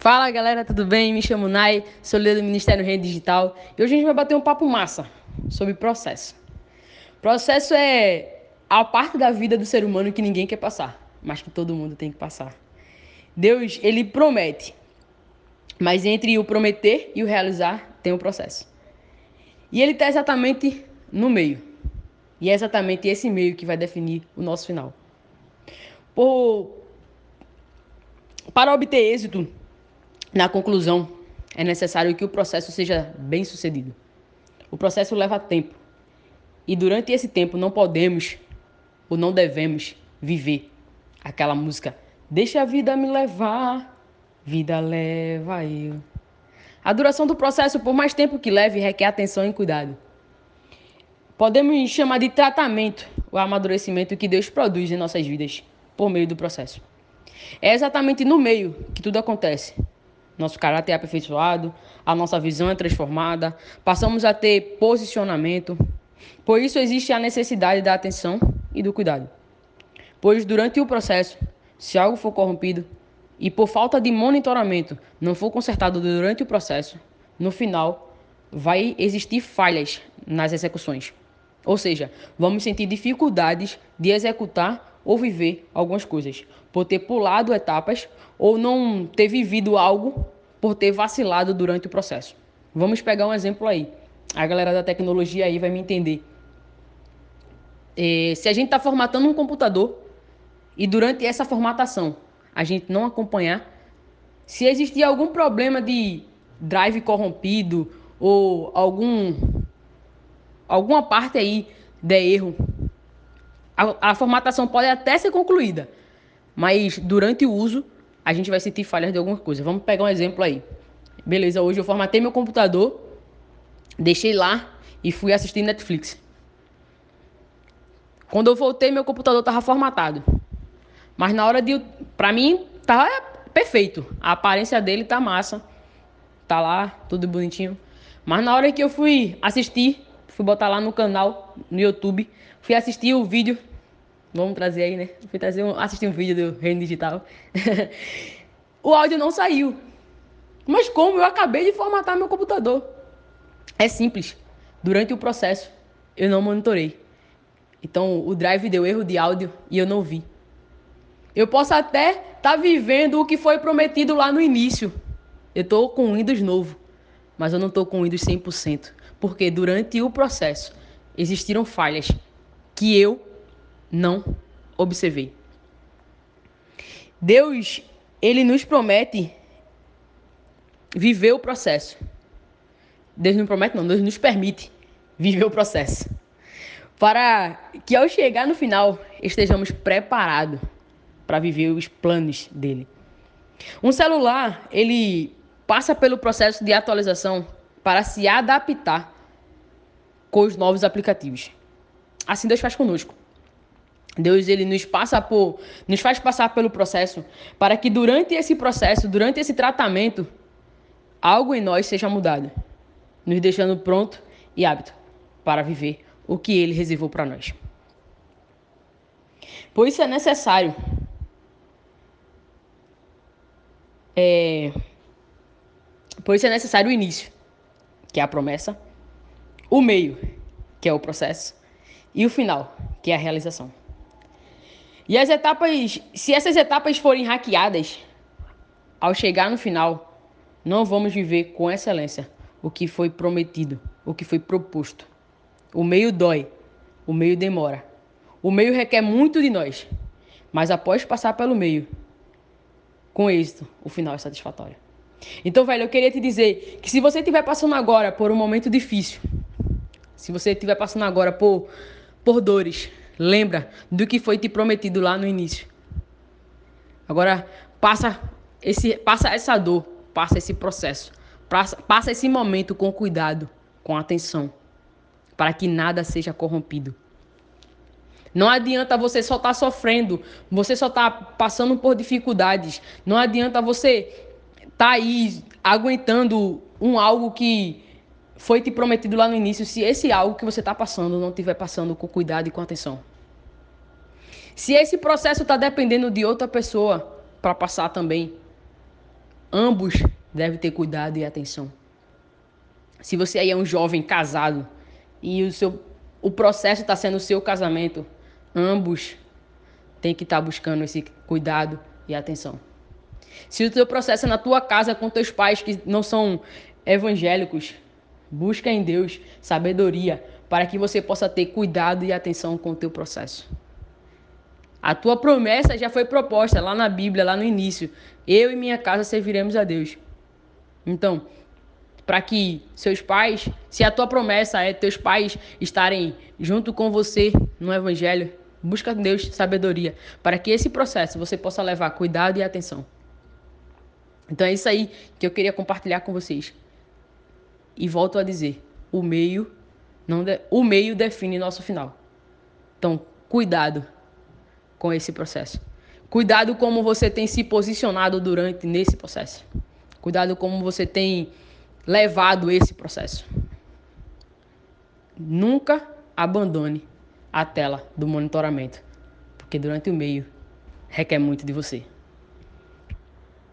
Fala galera, tudo bem? Me chamo Nai, sou líder do Ministério Rede Digital e hoje a gente vai bater um papo massa sobre processo. Processo é a parte da vida do ser humano que ninguém quer passar, mas que todo mundo tem que passar. Deus, ele promete, mas entre o prometer e o realizar tem um processo. E ele está exatamente no meio. E é exatamente esse meio que vai definir o nosso final. Por... Para obter êxito na conclusão, é necessário que o processo seja bem sucedido. O processo leva tempo. E durante esse tempo não podemos ou não devemos viver aquela música Deixa a vida me levar, vida leva eu. A duração do processo, por mais tempo que leve, requer atenção e cuidado. Podemos chamar de tratamento o amadurecimento que Deus produz em nossas vidas por meio do processo. É exatamente no meio que tudo acontece. Nosso caráter é aperfeiçoado, a nossa visão é transformada, passamos a ter posicionamento. Por isso existe a necessidade da atenção e do cuidado. Pois durante o processo, se algo for corrompido e por falta de monitoramento não for consertado durante o processo, no final vai existir falhas nas execuções. Ou seja, vamos sentir dificuldades de executar ou viver algumas coisas, por ter pulado etapas ou não ter vivido algo por ter vacilado durante o processo. Vamos pegar um exemplo aí. A galera da tecnologia aí vai me entender. É, se a gente está formatando um computador e durante essa formatação a gente não acompanhar, se existir algum problema de drive corrompido ou algum alguma parte aí der erro, a, a formatação pode até ser concluída, mas durante o uso a gente vai sentir falhas de alguma coisa. Vamos pegar um exemplo aí. Beleza, hoje eu formatei meu computador, deixei lá e fui assistir Netflix. Quando eu voltei, meu computador estava formatado. Mas na hora de. Pra mim, tá perfeito. A aparência dele tá massa. Tá lá, tudo bonitinho. Mas na hora que eu fui assistir, fui botar lá no canal, no YouTube, fui assistir o vídeo. Vamos trazer aí, né? Fui trazer um, assistir um vídeo do Reino Digital. o áudio não saiu. Mas como? Eu acabei de formatar meu computador. É simples. Durante o processo, eu não monitorei. Então, o drive deu erro de áudio e eu não vi. Eu posso até estar tá vivendo o que foi prometido lá no início. Eu estou com o Windows novo, mas eu não estou com o Windows 100%. Porque durante o processo existiram falhas que eu não observei. Deus, ele nos promete viver o processo. Deus não promete, não, Deus nos permite viver o processo. Para que ao chegar no final estejamos preparados para viver os planos dele. Um celular, ele passa pelo processo de atualização para se adaptar com os novos aplicativos. Assim Deus faz conosco. Deus ele nos passa por, nos faz passar pelo processo para que durante esse processo, durante esse tratamento, algo em nós seja mudado, nos deixando pronto e apto para viver o que ele reservou para nós. Por isso é necessário é, por isso é necessário o início, que é a promessa, o meio, que é o processo, e o final, que é a realização. E as etapas, se essas etapas forem hackeadas, ao chegar no final, não vamos viver com excelência o que foi prometido, o que foi proposto. O meio dói, o meio demora. O meio requer muito de nós, mas após passar pelo meio, com êxito, o final é satisfatório. Então, velho, eu queria te dizer que se você estiver passando agora por um momento difícil, se você estiver passando agora por, por dores, lembra do que foi te prometido lá no início. Agora, passa, esse, passa essa dor, passa esse processo, passa, passa esse momento com cuidado, com atenção, para que nada seja corrompido. Não adianta você só estar tá sofrendo, você só estar tá passando por dificuldades. Não adianta você estar tá aí aguentando um algo que foi te prometido lá no início, se esse algo que você está passando não estiver passando com cuidado e com atenção. Se esse processo está dependendo de outra pessoa para passar também, ambos devem ter cuidado e atenção. Se você aí é um jovem casado e o seu o processo está sendo o seu casamento, ambos têm que estar tá buscando esse cuidado e atenção. Se o teu processo é na tua casa com teus pais que não são evangélicos, busca em Deus sabedoria para que você possa ter cuidado e atenção com o teu processo. A tua promessa já foi proposta lá na Bíblia, lá no início. Eu e minha casa serviremos a Deus. Então, para que seus pais, se a tua promessa é teus pais estarem junto com você no evangelho, busca Deus sabedoria, para que esse processo você possa levar cuidado e atenção. Então é isso aí que eu queria compartilhar com vocês. E volto a dizer, o meio não de... o meio define nosso final. Então, cuidado com esse processo. Cuidado como você tem se posicionado durante nesse processo. Cuidado como você tem levado esse processo. Nunca abandone a tela do monitoramento, porque durante o meio requer muito de você.